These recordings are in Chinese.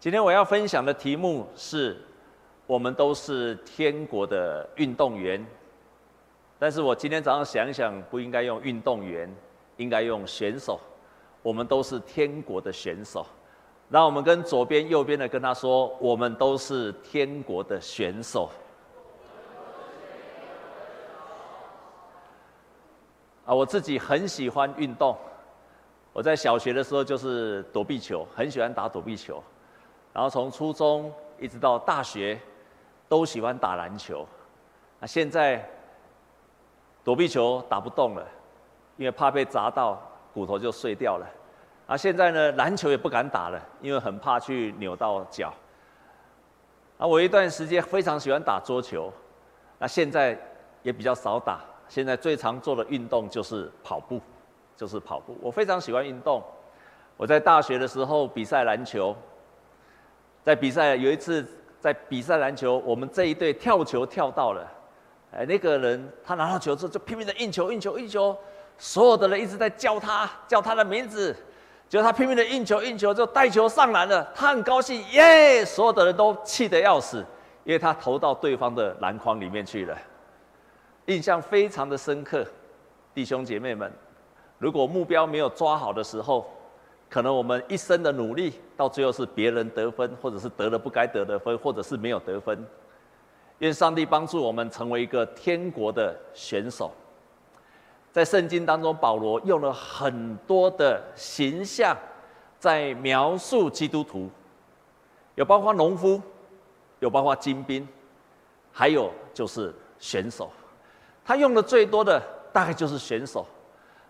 今天我要分享的题目是：我们都是天国的运动员。但是我今天早上想一想，不应该用运动员，应该用选手。我们都是天国的选手。让我们跟左边、右边的跟他说：我们都是天国的选手。啊，我自己很喜欢运动。我在小学的时候就是躲避球，很喜欢打躲避球。然后从初中一直到大学，都喜欢打篮球。那现在躲避球打不动了，因为怕被砸到骨头就碎掉了。啊，现在呢篮球也不敢打了，因为很怕去扭到脚。啊，我一段时间非常喜欢打桌球，那现在也比较少打。现在最常做的运动就是跑步，就是跑步。我非常喜欢运动。我在大学的时候比赛篮球，在比赛有一次在比赛篮球，我们这一队跳球跳到了，哎，那个人他拿到球之后就拼命的运球、运球、运球，所有的人一直在叫他叫他的名字，结果他拼命的运球、运球就带球上篮了，他很高兴，耶！所有的人都气得要死，因为他投到对方的篮筐里面去了。印象非常的深刻，弟兄姐妹们，如果目标没有抓好的时候，可能我们一生的努力到最后是别人得分，或者是得了不该得的分，或者是没有得分。愿上帝帮助我们成为一个天国的选手。在圣经当中，保罗用了很多的形象在描述基督徒，有包括农夫，有包括精兵，还有就是选手。他用的最多的大概就是选手，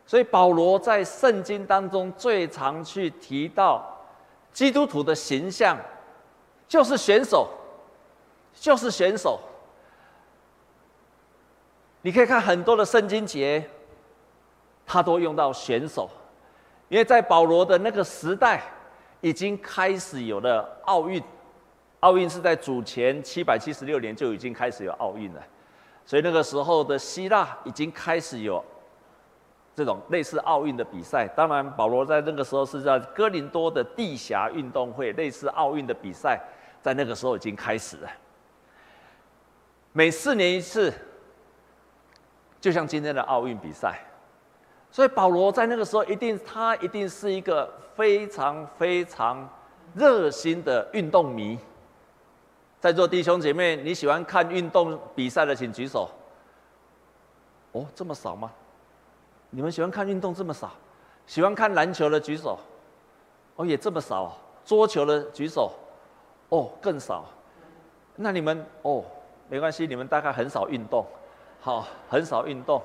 所以保罗在圣经当中最常去提到基督徒的形象，就是选手，就是选手。你可以看很多的圣经节，他都用到选手，因为在保罗的那个时代，已经开始有了奥运，奥运是在主前七百七十六年就已经开始有奥运了。所以那个时候的希腊已经开始有这种类似奥运的比赛。当然，保罗在那个时候是在哥林多的地狭运动会，类似奥运的比赛，在那个时候已经开始了。每四年一次，就像今天的奥运比赛。所以保罗在那个时候一定，他一定是一个非常非常热心的运动迷。在座弟兄姐妹，你喜欢看运动比赛的，请举手。哦，这么少吗？你们喜欢看运动这么少？喜欢看篮球的举手。哦，也这么少。桌球的举手。哦，更少。那你们哦，没关系，你们大概很少运动。好，很少运动。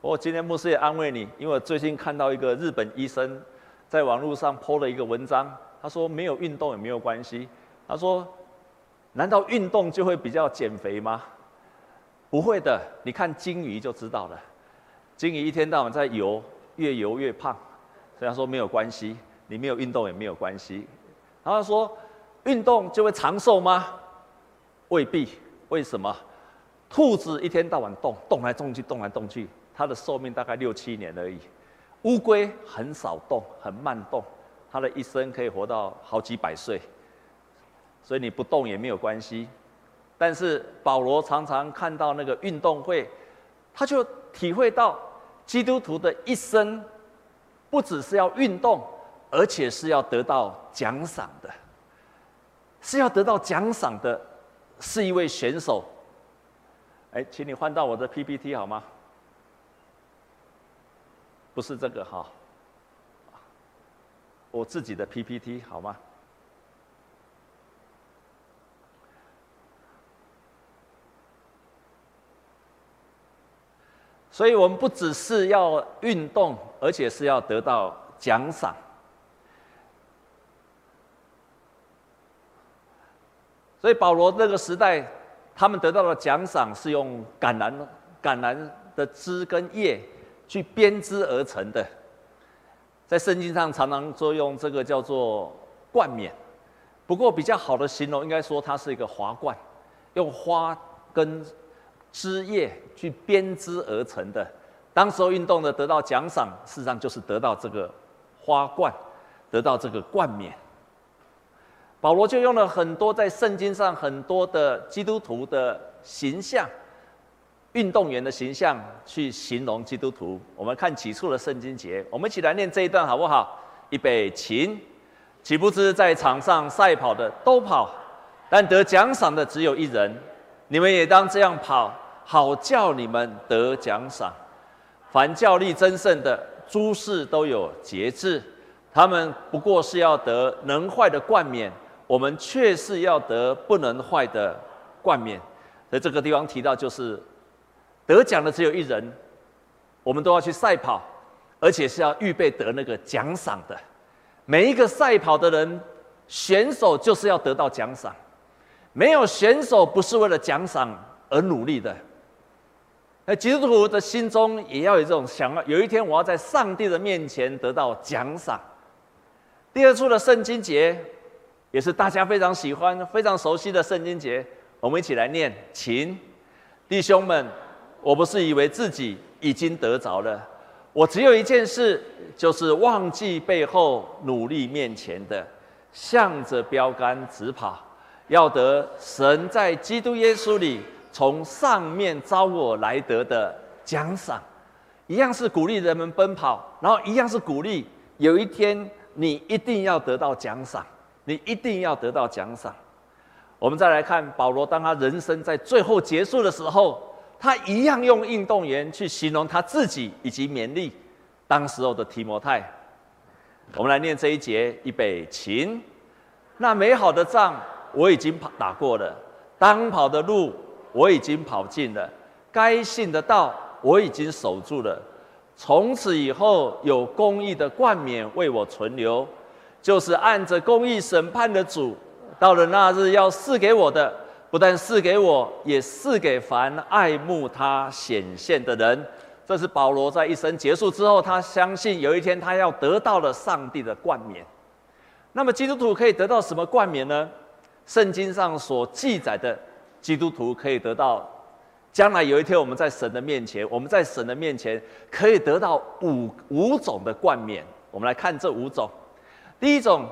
我今天牧师也安慰你，因为我最近看到一个日本医生在网络上 po 了一个文章，他说没有运动也没有关系。他说。难道运动就会比较减肥吗？不会的，你看鲸鱼就知道了。鲸鱼一天到晚在游，越游越胖。所以他说没有关系，你没有运动也没有关系。然后说运动就会长寿吗？未必。为什么？兔子一天到晚动，动来动去，动来动去，它的寿命大概六七年而已。乌龟很少动，很慢动，它的一生可以活到好几百岁。所以你不动也没有关系，但是保罗常常看到那个运动会，他就体会到基督徒的一生，不只是要运动，而且是要得到奖赏的，是要得到奖赏的，是一位选手。哎，请你换到我的 PPT 好吗？不是这个哈，我自己的 PPT 好吗？所以我们不只是要运动，而且是要得到奖赏。所以保罗那个时代，他们得到的奖赏是用橄榄橄榄的枝跟叶去编织而成的。在圣经上常常说用这个叫做冠冕，不过比较好的形容应该说它是一个华冠，用花跟。枝叶去编织而成的，当时候运动的得到奖赏，事实上就是得到这个花冠，得到这个冠冕。保罗就用了很多在圣经上很多的基督徒的形象，运动员的形象去形容基督徒。我们看起初的圣经节，我们一起来念这一段好不好？预备，起。岂不知在场上赛跑的都跑，但得奖赏的只有一人。你们也当这样跑，好叫你们得奖赏。凡教力争胜的，诸事都有节制。他们不过是要得能坏的冠冕，我们却是要得不能坏的冠冕。在这个地方提到，就是得奖的只有一人，我们都要去赛跑，而且是要预备得那个奖赏的。每一个赛跑的人，选手就是要得到奖赏，没有选手不是为了奖赏而努力的。那基督徒的心中也要有这种想要，有一天我要在上帝的面前得到奖赏。第二处的圣经节，也是大家非常喜欢、非常熟悉的圣经节，我们一起来念：请弟兄们，我不是以为自己已经得着了。我只有一件事，就是忘记背后，努力面前的，向着标杆直跑，要得神在基督耶稣里从上面召我来得的奖赏。一样是鼓励人们奔跑，然后一样是鼓励有一天你一定要得到奖赏，你一定要得到奖赏。我们再来看保罗，当他人生在最后结束的时候。他一样用运动员去形容他自己，以及勉励当时候的提摩太。我们来念这一节：预备，起。那美好的仗我已经跑打过了，当跑的路我已经跑尽了，该信的道我已经守住了。从此以后，有公义的冠冕为我存留，就是按着公义审判的主，到了那日要赐给我的。不但赐给我，也赐给凡爱慕他显现的人。这是保罗在一生结束之后，他相信有一天他要得到了上帝的冠冕。那么基督徒可以得到什么冠冕呢？圣经上所记载的，基督徒可以得到，将来有一天我们在神的面前，我们在神的面前可以得到五五种的冠冕。我们来看这五种。第一种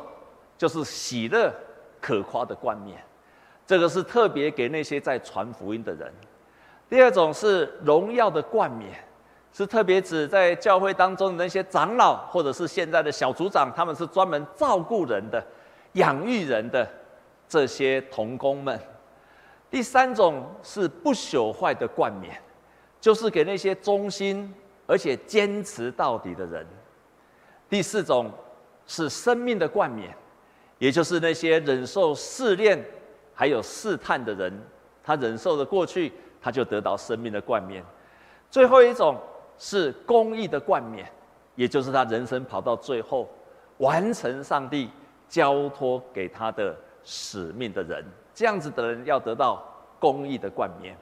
就是喜乐可夸的冠冕。这个是特别给那些在传福音的人。第二种是荣耀的冠冕，是特别指在教会当中的那些长老，或者是现在的小组长，他们是专门照顾人的、养育人的这些同工们。第三种是不朽坏的冠冕，就是给那些忠心而且坚持到底的人。第四种是生命的冠冕，也就是那些忍受试炼。还有试探的人，他忍受的过去，他就得到生命的冠冕。最后一种是公义的冠冕，也就是他人生跑到最后，完成上帝交托给他的使命的人。这样子的人要得到公义的冠冕。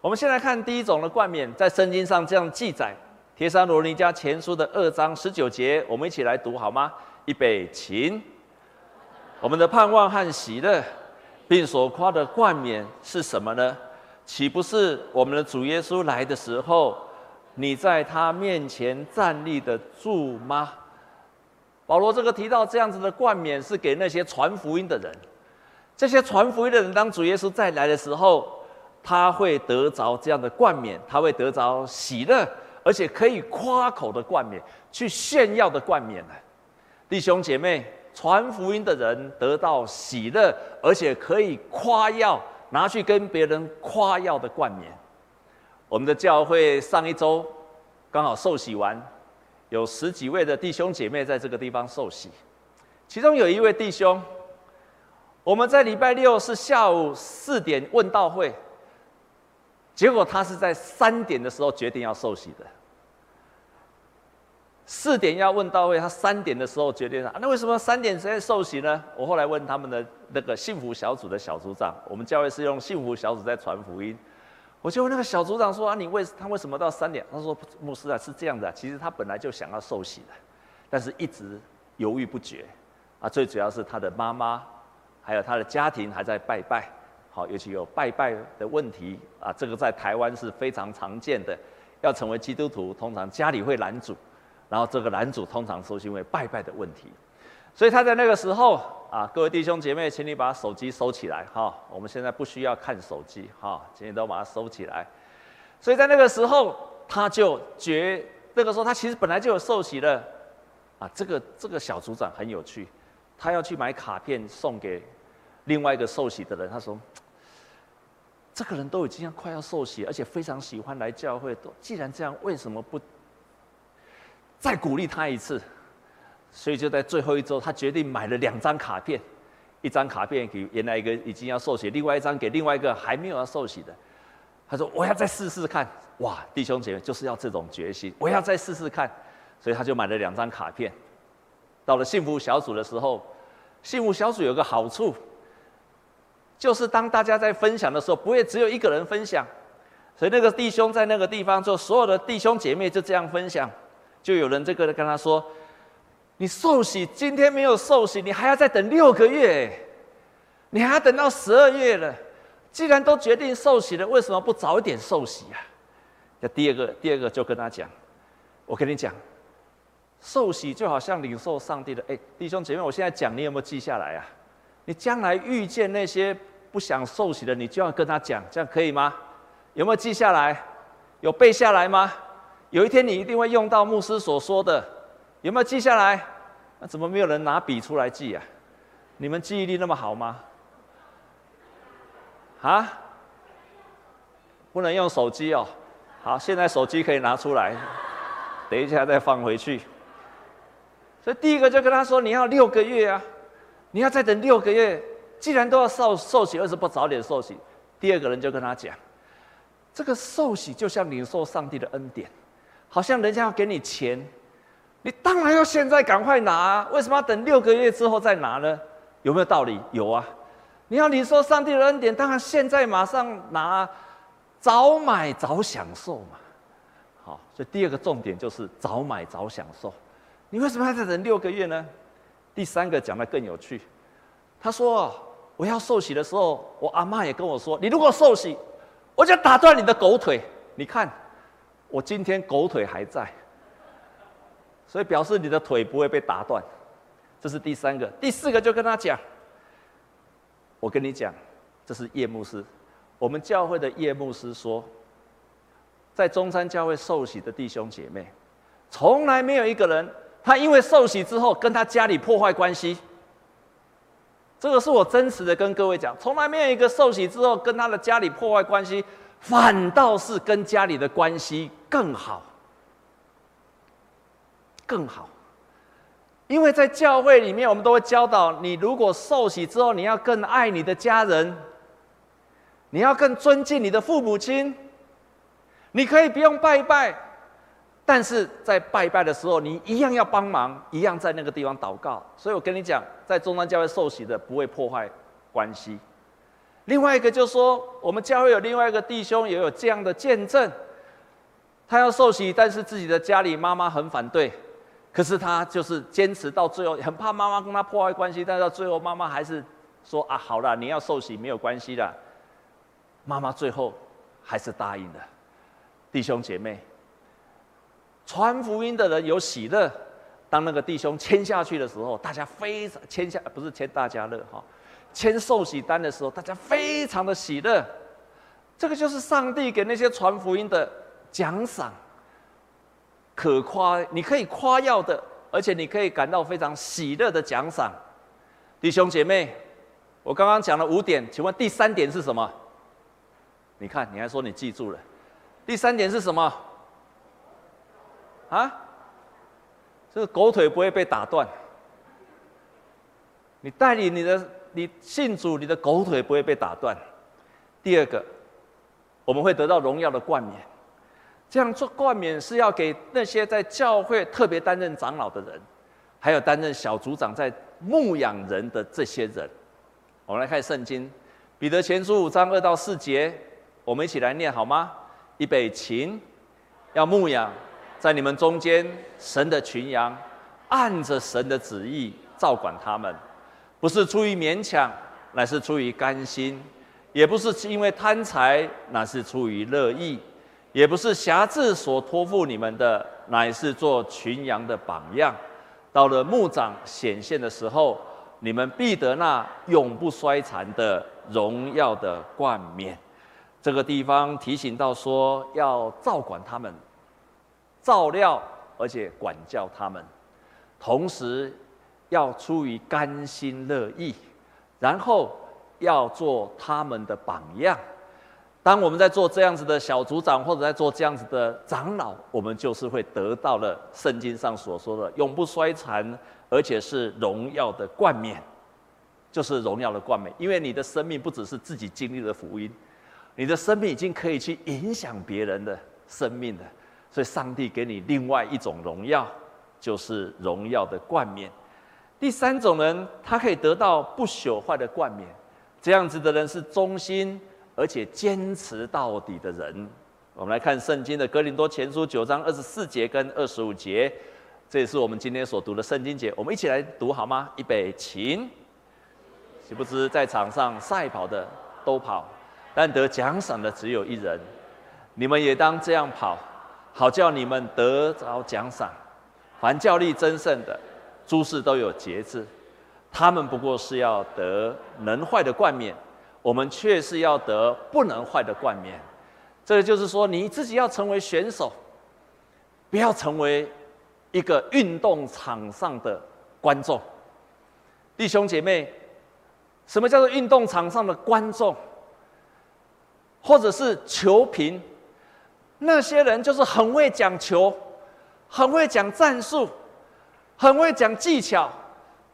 我们先来看第一种的冠冕，在圣经上这样记载：帖撒罗尼迦前书的二章十九节，我们一起来读好吗？预备，请。我们的盼望和喜乐。并所夸的冠冕是什么呢？岂不是我们的主耶稣来的时候，你在他面前站立得住吗？保罗这个提到这样子的冠冕是给那些传福音的人，这些传福音的人，当主耶稣再来的时候，他会得着这样的冠冕，他会得着喜乐，而且可以夸口的冠冕，去炫耀的冠冕呢。弟兄姐妹。传福音的人得到喜乐，而且可以夸耀，拿去跟别人夸耀的冠冕。我们的教会上一周刚好受洗完，有十几位的弟兄姐妹在这个地方受洗，其中有一位弟兄，我们在礼拜六是下午四点问道会，结果他是在三点的时候决定要受洗的。四点要问到位，他三点的时候决定了。那为什么三点才受洗呢？我后来问他们的那个幸福小组的小组长，我们教会是用幸福小组在传福音。我就问那个小组长说：“啊，你为他为什么到三点？”他说：“牧师啊，是这样的，其实他本来就想要受洗的，但是一直犹豫不决。啊，最主要是他的妈妈，还有他的家庭还在拜拜。好，尤其有拜拜的问题啊，这个在台湾是非常常见的。要成为基督徒，通常家里会拦阻。”然后这个拦阻通常是因为拜拜的问题，所以他在那个时候啊，各位弟兄姐妹，请你把手机收起来哈。我们现在不需要看手机哈，请你都把它收起来。所以在那个时候，他就觉那个时候他其实本来就有受洗了啊。这个这个小组长很有趣，他要去买卡片送给另外一个受洗的人。他说：“这个人都已经要快要受洗，而且非常喜欢来教会。都既然这样，为什么不再鼓励他一次？”所以就在最后一周，他决定买了两张卡片，一张卡片给原来一个已经要受洗，另外一张给另外一个还没有要受洗的。他说：“我要再试试看。”哇，弟兄姐妹就是要这种决心，我要再试试看。所以他就买了两张卡片。到了幸福小组的时候，幸福小组有个好处，就是当大家在分享的时候，不会只有一个人分享。所以那个弟兄在那个地方，就所有的弟兄姐妹就这样分享，就有人这个跟他说。你受洗今天没有受洗，你还要再等六个月，你还要等到十二月了。既然都决定受洗了，为什么不早一点受洗啊？那第二个，第二个就跟他讲，我跟你讲，受洗就好像领受上帝的。哎，弟兄姐妹，我现在讲，你有没有记下来啊？你将来遇见那些不想受洗的，你就要跟他讲，这样可以吗？有没有记下来？有背下来吗？有一天你一定会用到牧师所说的，有没有记下来？那怎么没有人拿笔出来记啊？你们记忆力那么好吗？啊？不能用手机哦。好，现在手机可以拿出来，等一下再放回去。所以第一个就跟他说：“你要六个月啊，你要再等六个月。既然都要受受洗，为什么不早点受洗？”第二个人就跟他讲：“这个受洗就像领受上帝的恩典，好像人家要给你钱。”你当然要现在赶快拿！为什么要等六个月之后再拿呢？有没有道理？有啊！你要领受上帝的恩典，当然现在马上拿，早买早享受嘛。好，所以第二个重点就是早买早享受。你为什么还在等六个月呢？第三个讲得更有趣，他说：“我要受洗的时候，我阿妈也跟我说，你如果受洗，我就打断你的狗腿。你看，我今天狗腿还在。”所以表示你的腿不会被打断，这是第三个。第四个就跟他讲，我跟你讲，这是叶牧师，我们教会的叶牧师说，在中山教会受洗的弟兄姐妹，从来没有一个人他因为受洗之后跟他家里破坏关系。这个是我真实的跟各位讲，从来没有一个受洗之后跟他的家里破坏关系，反倒是跟家里的关系更好。更好，因为在教会里面，我们都会教导你：如果受洗之后，你要更爱你的家人，你要更尊敬你的父母亲。你可以不用拜拜，但是在拜拜的时候，你一样要帮忙，一样在那个地方祷告。所以我跟你讲，在中山教会受洗的不会破坏关系。另外一个就是说，我们教会有另外一个弟兄也有这样的见证，他要受洗，但是自己的家里妈妈很反对。可是他就是坚持到最后，很怕妈妈跟他破坏关系，但到最后妈妈还是说啊，好了，你要受洗没有关系的。妈妈最后还是答应了。弟兄姐妹，传福音的人有喜乐。当那个弟兄签下去的时候，大家非常签下不是签大家乐哈，签受洗单的时候，大家非常的喜乐。这个就是上帝给那些传福音的奖赏。可夸，你可以夸耀的，而且你可以感到非常喜乐的奖赏，弟兄姐妹，我刚刚讲了五点，请问第三点是什么？你看，你还说你记住了，第三点是什么？啊？这个狗腿不会被打断，你带领你的，你信主，你的狗腿不会被打断。第二个，我们会得到荣耀的冠冕。这样做冠冕是要给那些在教会特别担任长老的人，还有担任小组长在牧养人的这些人。我们来看圣经，彼得前书五章二到四节，我们一起来念好吗？预备起，要牧养在你们中间神的群羊，按着神的旨意照管他们，不是出于勉强，乃是出于甘心；也不是因为贪财，乃是出于乐意。也不是挟制所托付你们的，乃是做群羊的榜样。到了牧长显现的时候，你们必得那永不衰残的荣耀的冠冕。这个地方提醒到说，要照管他们，照料而且管教他们，同时要出于甘心乐意，然后要做他们的榜样。当我们在做这样子的小组长，或者在做这样子的长老，我们就是会得到了圣经上所说的永不衰残，而且是荣耀的冠冕，就是荣耀的冠冕。因为你的生命不只是自己经历的福音，你的生命已经可以去影响别人的生命了。所以，上帝给你另外一种荣耀，就是荣耀的冠冕。第三种人，他可以得到不朽坏的冠冕。这样子的人是忠心。而且坚持到底的人，我们来看圣经的哥林多前书九章二十四节跟二十五节，这也是我们今天所读的圣经节。我们一起来读好吗？预备，起。岂不知在场上赛跑的都跑，但得奖赏的只有一人。你们也当这样跑，好叫你们得着奖赏。凡教力争胜的，诸事都有节制。他们不过是要得能坏的冠冕。我们却是要得不能坏的冠冕，这个就是说，你自己要成为选手，不要成为一个运动场上的观众。弟兄姐妹，什么叫做运动场上的观众？或者是球评？那些人就是很会讲球，很会讲战术，很会讲技巧，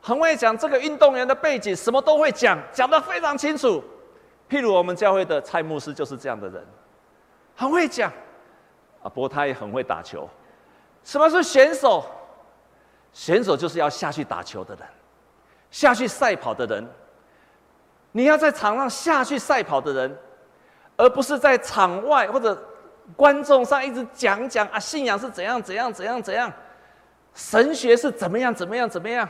很会讲这个运动员的背景，什么都会讲，讲得非常清楚。譬如我们教会的蔡牧师就是这样的人，很会讲，啊，不过他也很会打球。什么是选手？选手就是要下去打球的人，下去赛跑的人。你要在场上下去赛跑的人，而不是在场外或者观众上一直讲讲啊，信仰是怎样怎样怎样怎样，神学是怎么样怎么样怎么样，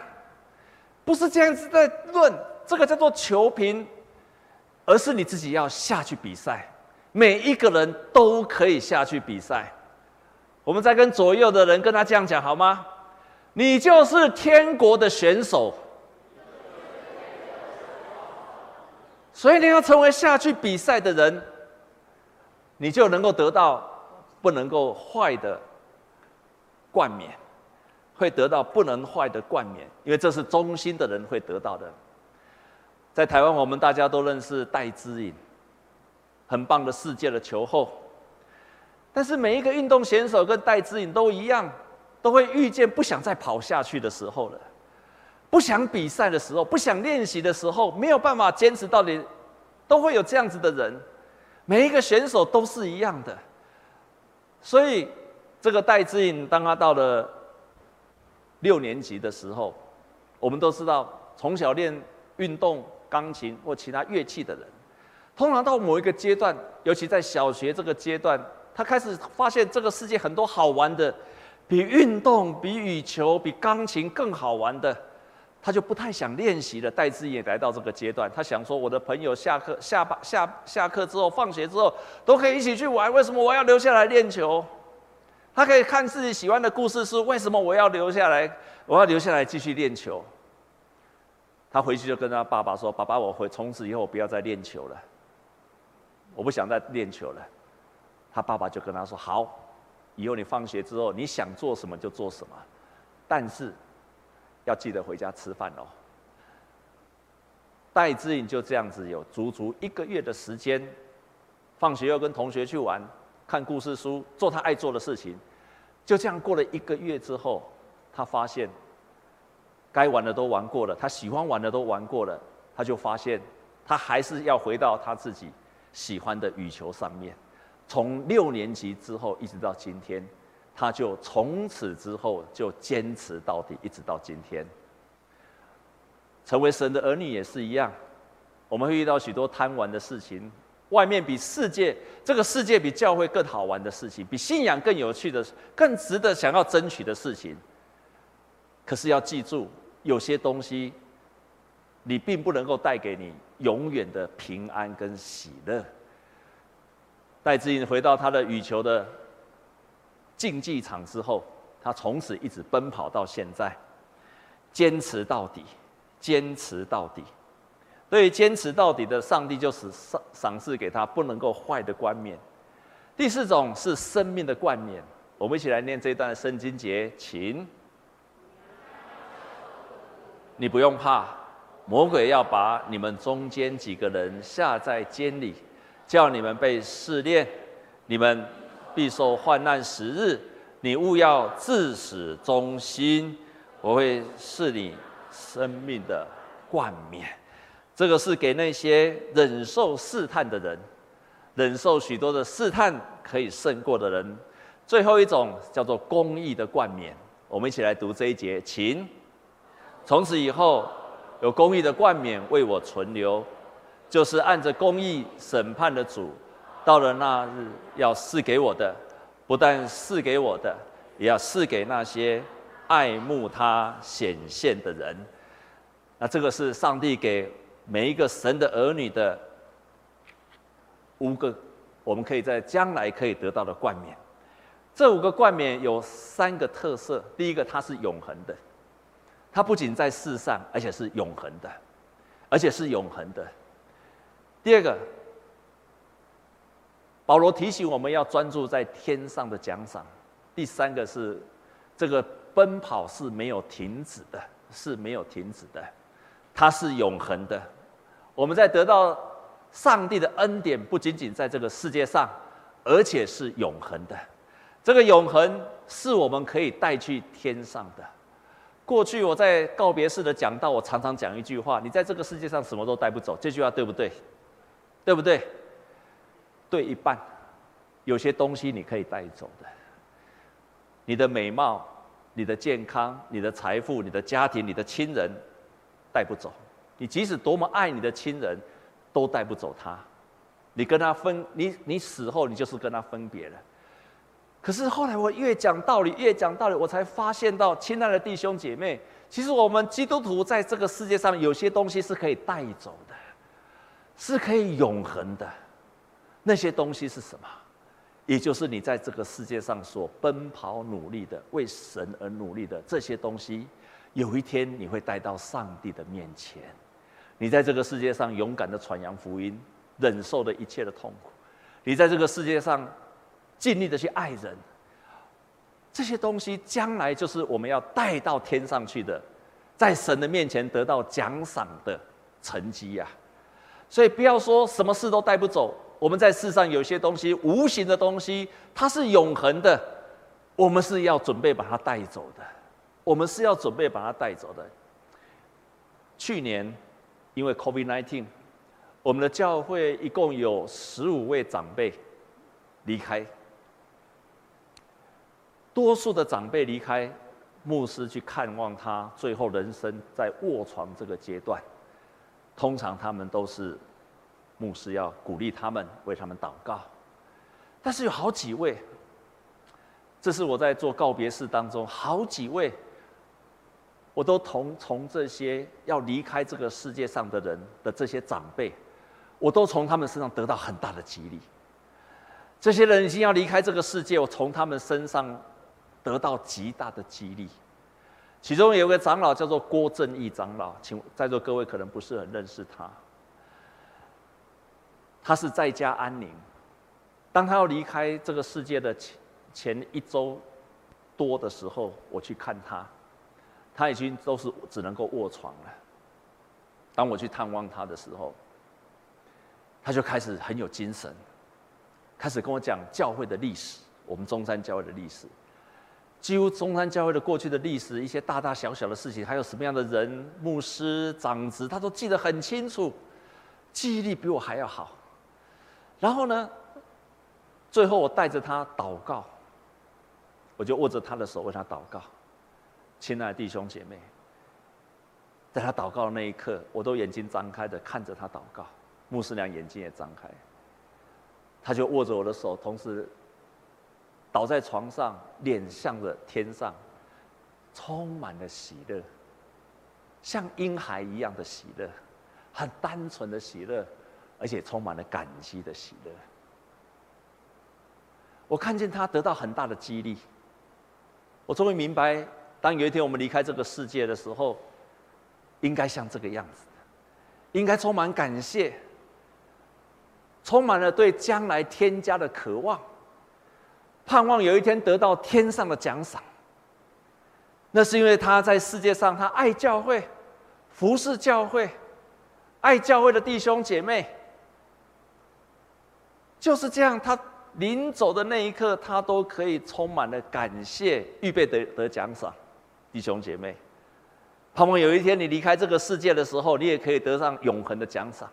不是这样子在论，这个叫做求评。而是你自己要下去比赛，每一个人都可以下去比赛。我们再跟左右的人跟他这样讲好吗？你就是天国的选手，所以你要成为下去比赛的人，你就能够得到不能够坏的冠冕，会得到不能坏的冠冕，因为这是忠心的人会得到的。在台湾，我们大家都认识戴资颖，很棒的世界的球后。但是每一个运动选手跟戴资颖都一样，都会遇见不想再跑下去的时候了，不想比赛的时候，不想练习的时候，没有办法坚持到底，都会有这样子的人。每一个选手都是一样的。所以，这个戴志颖，当他到了六年级的时候，我们都知道，从小练运动。钢琴或其他乐器的人，通常到某一个阶段，尤其在小学这个阶段，他开始发现这个世界很多好玩的，比运动、比羽球、比钢琴更好玩的，他就不太想练习了。戴志颖也来到这个阶段，他想说：我的朋友下课、下班、下下课之后、放学之后都可以一起去玩，为什么我要留下来练球？他可以看自己喜欢的故事书，为什么我要留下来？我要留下来继续练球？他回去就跟他爸爸说：“爸爸，我会从此以后不要再练球了，我不想再练球了。”他爸爸就跟他说：“好，以后你放学之后你想做什么就做什么，但是要记得回家吃饭哦。”戴志颖就这样子有足足一个月的时间，放学又跟同学去玩，看故事书，做他爱做的事情。就这样过了一个月之后，他发现。该玩的都玩过了，他喜欢玩的都玩过了，他就发现，他还是要回到他自己喜欢的羽球上面。从六年级之后一直到今天，他就从此之后就坚持到底，一直到今天。成为神的儿女也是一样，我们会遇到许多贪玩的事情，外面比世界，这个世界比教会更好玩的事情，比信仰更有趣的、更值得想要争取的事情。可是要记住，有些东西，你并不能够带给你永远的平安跟喜乐。戴志颖回到他的羽球的竞技场之后，他从此一直奔跑到现在。坚持到底，坚持到底。对坚持到底的，上帝就是赏赏赐给他不能够坏的冠冕。第四种是生命的冠冕。我们一起来念这一段圣经节，请。你不用怕，魔鬼要把你们中间几个人下在监里，叫你们被试炼，你们必受患难时日。你勿要至死忠心，我会赐你生命的冠冕。这个是给那些忍受试探的人，忍受许多的试探可以胜过的人。最后一种叫做公义的冠冕。我们一起来读这一节，请。从此以后，有公义的冠冕为我存留，就是按着公义审判的主，到了那日要赐给我的，不但赐给我的，也要赐给那些爱慕他显现的人。那这个是上帝给。每一个神的儿女的五个，我们可以在将来可以得到的冠冕。这五个冠冕有三个特色：第一个，它是永恒的；它不仅在世上，而且是永恒的，而且是永恒的。第二个，保罗提醒我们要专注在天上的奖赏。第三个是，这个奔跑是没有停止的，是没有停止的，它是永恒的。我们在得到上帝的恩典，不仅仅在这个世界上，而且是永恒的。这个永恒是我们可以带去天上的。过去我在告别式的讲道，我常常讲一句话：你在这个世界上什么都带不走。这句话对不对？对不对？对一半。有些东西你可以带走的，你的美貌、你的健康、你的财富、你的家庭、你的亲人，带不走。你即使多么爱你的亲人，都带不走他。你跟他分，你你死后，你就是跟他分别了。可是后来我越讲道理，越讲道理，我才发现到，亲爱的弟兄姐妹，其实我们基督徒在这个世界上，有些东西是可以带走的，是可以永恒的。那些东西是什么？也就是你在这个世界上所奔跑努力的，为神而努力的这些东西，有一天你会带到上帝的面前。你在这个世界上勇敢的传扬福音，忍受的一切的痛苦；你在这个世界上尽力的去爱人，这些东西将来就是我们要带到天上去的，在神的面前得到奖赏的成绩呀。所以不要说什么事都带不走，我们在世上有些东西无形的东西，它是永恒的，我们是要准备把它带走的，我们是要准备把它带走的。去年。因为 COVID-19，我们的教会一共有十五位长辈离开。多数的长辈离开，牧师去看望他，最后人生在卧床这个阶段，通常他们都是牧师要鼓励他们，为他们祷告。但是有好几位，这是我在做告别式当中，好几位。我都同从这些要离开这个世界上的人的这些长辈，我都从他们身上得到很大的激励。这些人已经要离开这个世界，我从他们身上得到极大的激励。其中有个长老叫做郭正义长老，请在座各位可能不是很认识他。他是在家安宁，当他要离开这个世界的前前一周多的时候，我去看他。他已经都是只能够卧床了。当我去探望他的时候，他就开始很有精神，开始跟我讲教会的历史，我们中山教会的历史，几乎中山教会的过去的历史，一些大大小小的事情，还有什么样的人、牧师、长子，他都记得很清楚，记忆力比我还要好。然后呢，最后我带着他祷告，我就握着他的手为他祷告。亲爱的弟兄姐妹，在他祷告的那一刻，我都眼睛张开的看着他祷告。牧师娘眼睛也张开，他就握着我的手，同时倒在床上，脸向着天上，充满了喜乐，像婴孩一样的喜乐，很单纯的喜乐，而且充满了感激的喜乐。我看见他得到很大的激励，我终于明白。当有一天我们离开这个世界的时候，应该像这个样子，应该充满感谢，充满了对将来天家的渴望，盼望有一天得到天上的奖赏。那是因为他在世界上，他爱教会，服侍教会，爱教会的弟兄姐妹。就是这样，他临走的那一刻，他都可以充满了感谢，预备得得奖赏。弟兄姐妹，盼望有一天你离开这个世界的时候，你也可以得上永恒的奖赏。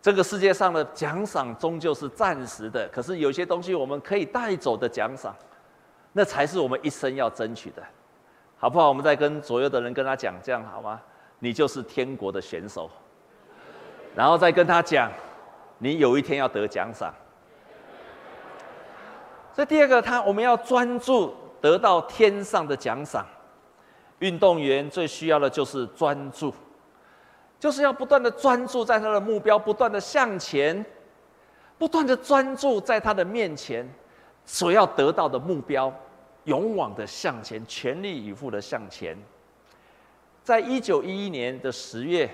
这个世界上的奖赏终究是暂时的，可是有些东西我们可以带走的奖赏，那才是我们一生要争取的。好不好？我们再跟左右的人跟他讲，这样好吗？你就是天国的选手，然后再跟他讲，你有一天要得奖赏。所以第二个，他我们要专注得到天上的奖赏。运动员最需要的就是专注，就是要不断的专注在他的目标，不断的向前，不断的专注在他的面前所要得到的目标。勇往的向前，全力以赴的向前。在一九一一年的十月，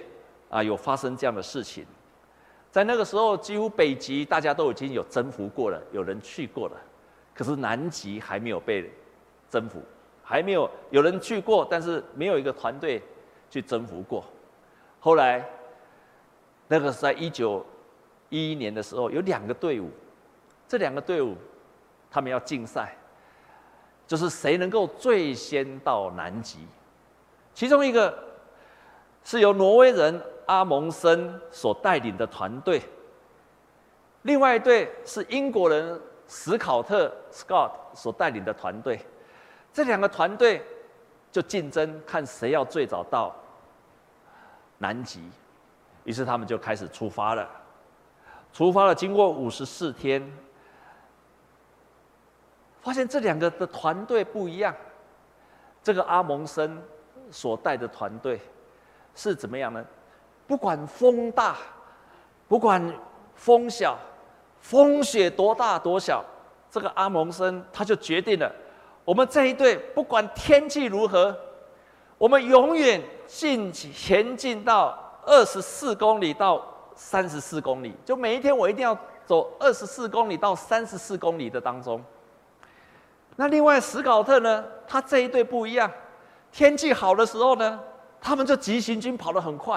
啊，有发生这样的事情。在那个时候，几乎北极大家都已经有征服过了，有人去过了，可是南极还没有被征服，还没有有人去过，但是没有一个团队去征服过。后来，那个是在一九一一年的时候，有两个队伍，这两个队伍，他们要竞赛。就是谁能够最先到南极？其中一个是由挪威人阿蒙森所带领的团队，另外一队是英国人史考特 （Scott） 所带领的团队。这两个团队就竞争，看谁要最早到南极。于是他们就开始出发了。出发了，经过五十四天。发现这两个的团队不一样，这个阿蒙森所带的团队是怎么样呢？不管风大，不管风小，风雪多大多小，这个阿蒙森他就决定了，我们这一队不管天气如何，我们永远进前进到二十四公里到三十四公里，就每一天我一定要走二十四公里到三十四公里的当中。那另外史考特呢？他这一队不一样，天气好的时候呢，他们就急行军跑得很快；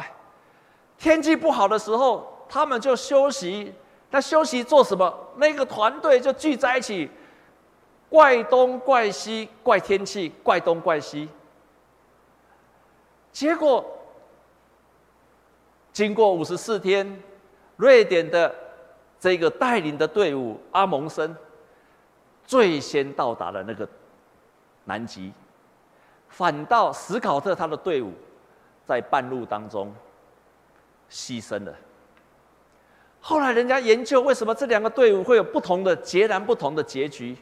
天气不好的时候，他们就休息。那休息做什么？那个团队就聚在一起，怪东怪西，怪天气，怪东怪西。结果经过五十四天，瑞典的这个带领的队伍阿蒙森。最先到达了那个南极，反倒史考特他的队伍在半路当中牺牲了。后来人家研究为什么这两个队伍会有不同的、截然不同的结局，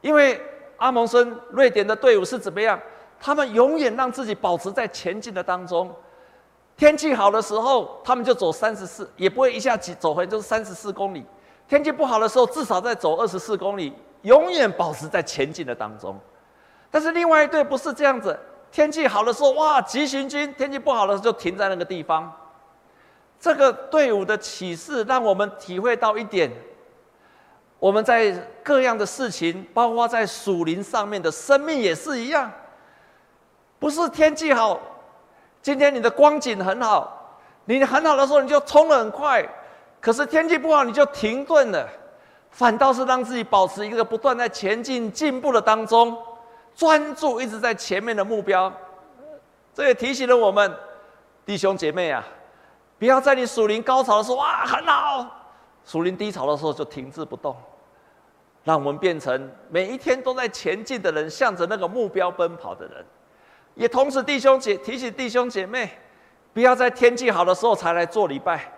因为阿蒙森瑞典的队伍是怎么样？他们永远让自己保持在前进的当中。天气好的时候，他们就走三十四，也不会一下子走回，就是三十四公里。天气不好的时候，至少在走二十四公里，永远保持在前进的当中。但是另外一队不是这样子，天气好的时候，哇，急行军；天气不好的时候，就停在那个地方。这个队伍的启示让我们体会到一点：我们在各样的事情，包括在属灵上面的生命也是一样，不是天气好，今天你的光景很好，你很好的时候你就冲得很快。可是天气不好，你就停顿了，反倒是让自己保持一个不断在前进、进步的当中，专注一直在前面的目标。这也提醒了我们弟兄姐妹啊，不要在你属灵高潮的时候哇很好，属灵低潮的时候就停滞不动。让我们变成每一天都在前进的人，向着那个目标奔跑的人。也同时，弟兄姐提醒弟兄姐妹，不要在天气好的时候才来做礼拜。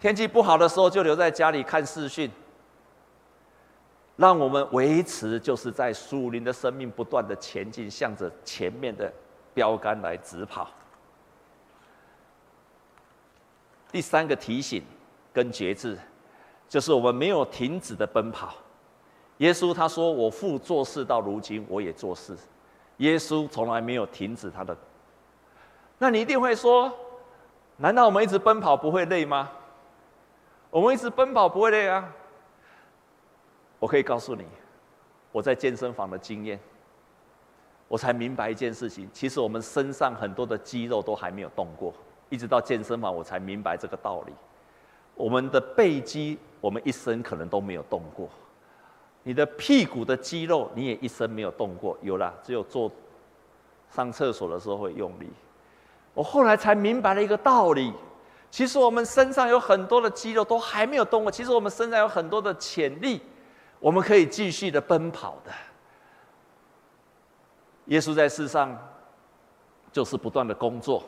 天气不好的时候，就留在家里看视讯，让我们维持就是在属灵的生命不断的前进，向着前面的标杆来直跑。第三个提醒跟节制，就是我们没有停止的奔跑。耶稣他说：“我父做事到如今，我也做事。”耶稣从来没有停止他的。那你一定会说，难道我们一直奔跑不会累吗？我们一直奔跑不会累啊！我可以告诉你，我在健身房的经验，我才明白一件事情：其实我们身上很多的肌肉都还没有动过，一直到健身房我才明白这个道理。我们的背肌，我们一生可能都没有动过；你的屁股的肌肉，你也一生没有动过。有啦，只有坐上厕所的时候会用力。我后来才明白了一个道理。其实我们身上有很多的肌肉都还没有动过，其实我们身上有很多的潜力，我们可以继续的奔跑的。耶稣在世上就是不断的工作。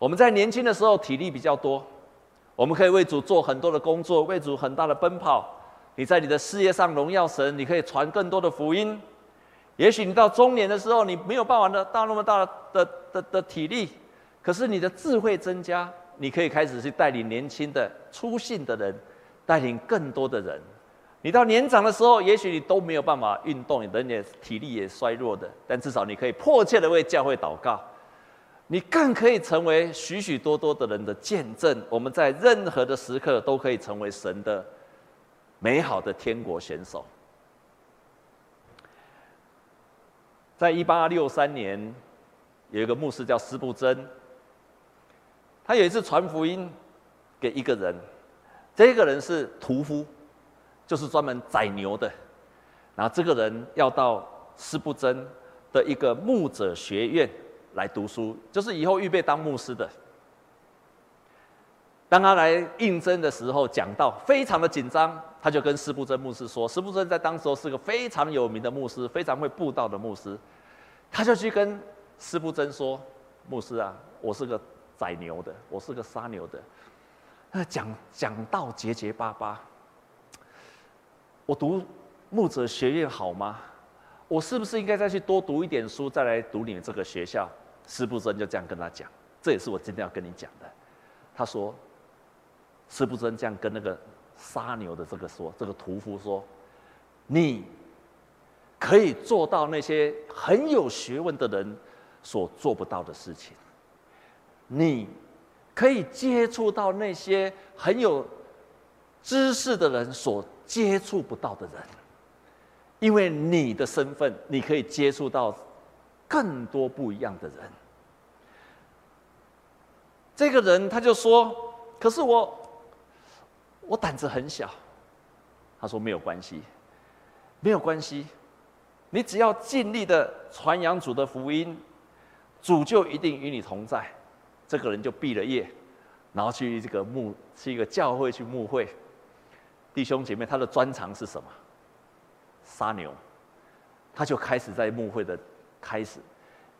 我们在年轻的时候体力比较多，我们可以为主做很多的工作，为主很大的奔跑。你在你的事业上荣耀神，你可以传更多的福音。也许你到中年的时候，你没有办法的到那么大的的的的体力，可是你的智慧增加。你可以开始去带领年轻的、粗信的人，带领更多的人。你到年长的时候，也许你都没有办法运动，你人也体力也衰弱的，但至少你可以迫切的为教会祷告。你更可以成为许许多多的人的见证。我们在任何的时刻都可以成为神的美好的天国选手。在一八六三年，有一个牧师叫斯布真。他有一次传福音给一个人，这个人是屠夫，就是专门宰牛的。然后这个人要到斯布真的一个牧者学院来读书，就是以后预备当牧师的。当他来应征的时候，讲到非常的紧张，他就跟司布真牧师说：“司布真在当时候是个非常有名的牧师，非常会布道的牧师。”他就去跟司布真说：“牧师啊，我是个。”宰牛的，我是个杀牛的。那讲讲到结结巴巴。我读牧者学院好吗？我是不是应该再去多读一点书，再来读你们这个学校？司布真就这样跟他讲，这也是我今天要跟你讲的。他说，司布真这样跟那个杀牛的这个说，这个屠夫说，你可以做到那些很有学问的人所做不到的事情。你可以接触到那些很有知识的人所接触不到的人，因为你的身份，你可以接触到更多不一样的人。这个人他就说：“可是我，我胆子很小。”他说：“没有关系，没有关系，你只要尽力的传扬主的福音，主就一定与你同在。”这个人就毕了业，然后去这个牧，去一个教会去牧会。弟兄姐妹，他的专长是什么？杀牛。他就开始在牧会的开始，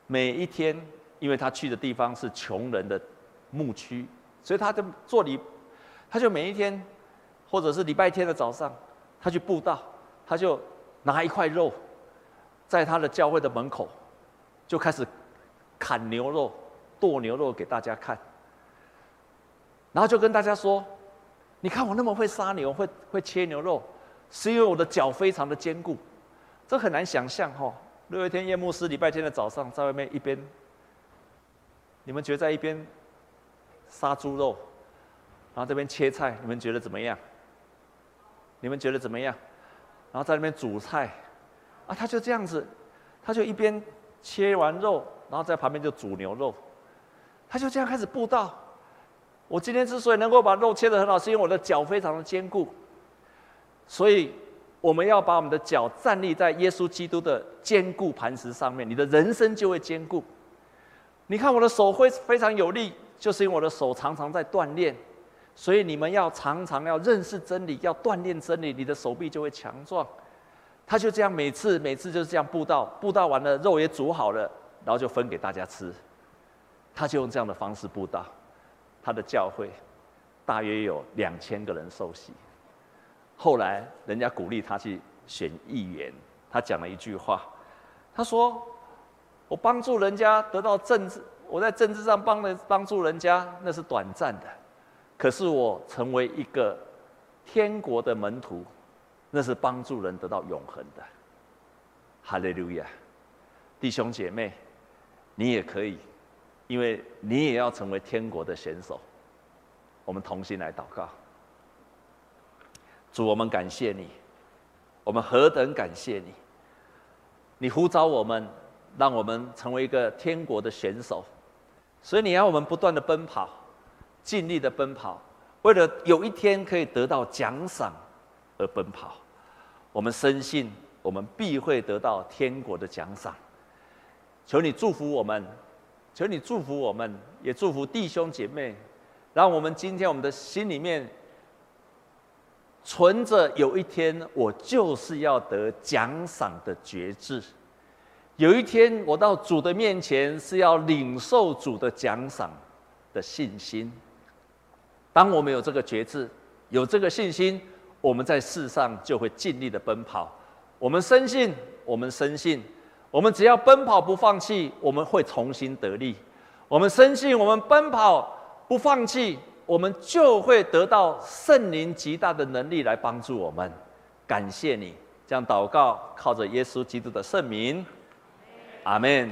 每一天，因为他去的地方是穷人的牧区，所以他就做礼，他就每一天，或者是礼拜天的早上，他去布道，他就拿一块肉，在他的教会的门口，就开始砍牛肉。剁牛肉给大家看，然后就跟大家说：“你看我那么会杀牛，会会切牛肉，是因为我的脚非常的坚固。”这很难想象哈。六月天叶牧师礼拜天的早上在外面一边，你们觉得在一边杀猪肉，然后这边切菜，你们觉得怎么样？你们觉得怎么样？然后在那边煮菜，啊，他就这样子，他就一边切完肉，然后在旁边就煮牛肉。他就这样开始布道。我今天之所以能够把肉切得很好，是因为我的脚非常的坚固。所以我们要把我们的脚站立在耶稣基督的坚固磐石上面，你的人生就会坚固。你看我的手会非常有力，就是因为我的手常常在锻炼。所以你们要常常要认识真理，要锻炼真理，你的手臂就会强壮。他就这样每次每次就是这样布道，布道完了肉也煮好了，然后就分给大家吃。他就用这样的方式布道，他的教会大约有两千个人受洗。后来人家鼓励他去选议员，他讲了一句话，他说：“我帮助人家得到政治，我在政治上帮了帮助人家，那是短暂的；可是我成为一个天国的门徒，那是帮助人得到永恒的。”哈利路亚！弟兄姐妹，你也可以，因为你也要成为天国的选手。我们同心来祷告。主，我们感谢你，我们何等感谢你！你呼召我们，让我们成为一个天国的选手，所以你要我们不断的奔跑，尽力的奔跑，为了有一天可以得到奖赏而奔跑。我们深信，我们必会得到天国的奖赏。求你祝福我们，求你祝福我们，也祝福弟兄姐妹，让我们今天我们的心里面。存着有一天我就是要得奖赏的决志，有一天我到主的面前是要领受主的奖赏的信心。当我们有这个决志，有这个信心，我们在世上就会尽力的奔跑。我们深信，我们深信，我们只要奔跑不放弃，我们会重新得力。我们深信，我们奔跑不放弃。我们就会得到圣灵极大的能力来帮助我们。感谢你，这样祷告，靠着耶稣基督的圣名，阿门。